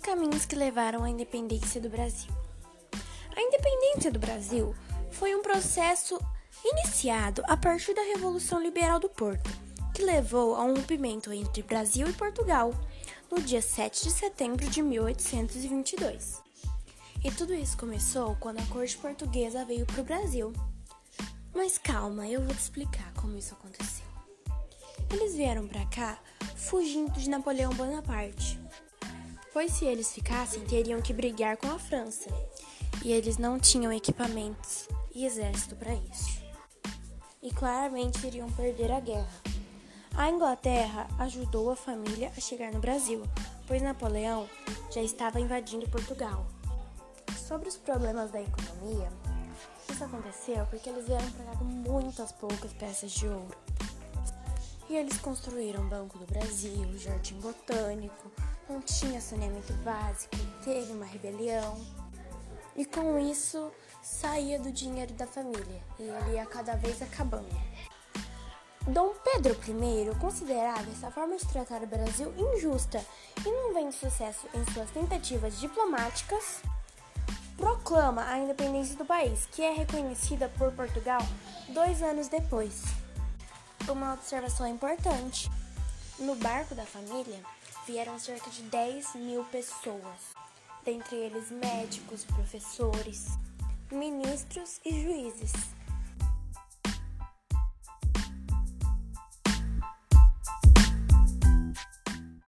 caminhos que levaram à independência do Brasil. A independência do Brasil foi um processo iniciado a partir da Revolução Liberal do Porto, que levou a um rompimento entre Brasil e Portugal no dia 7 de setembro de 1822. E tudo isso começou quando a corte portuguesa veio para o Brasil. Mas calma, eu vou te explicar como isso aconteceu. Eles vieram para cá fugindo de Napoleão Bonaparte, pois se eles ficassem, teriam que brigar com a França, e eles não tinham equipamentos e exército para isso. E claramente iriam perder a guerra. A Inglaterra ajudou a família a chegar no Brasil, pois Napoleão já estava invadindo Portugal. Sobre os problemas da economia, isso aconteceu porque eles vieram para cá com muitas poucas peças de ouro. E eles construíram o Banco do Brasil, Jardim Botânico, não tinha saneamento básico, teve uma rebelião. E com isso saía do dinheiro da família e ele ia cada vez acabando. Dom Pedro I considerava essa forma de tratar o Brasil injusta e não vendo sucesso em suas tentativas diplomáticas, proclama a independência do país, que é reconhecida por Portugal dois anos depois. Uma observação importante: no barco da família vieram cerca de 10 mil pessoas, dentre eles médicos, professores, ministros e juízes.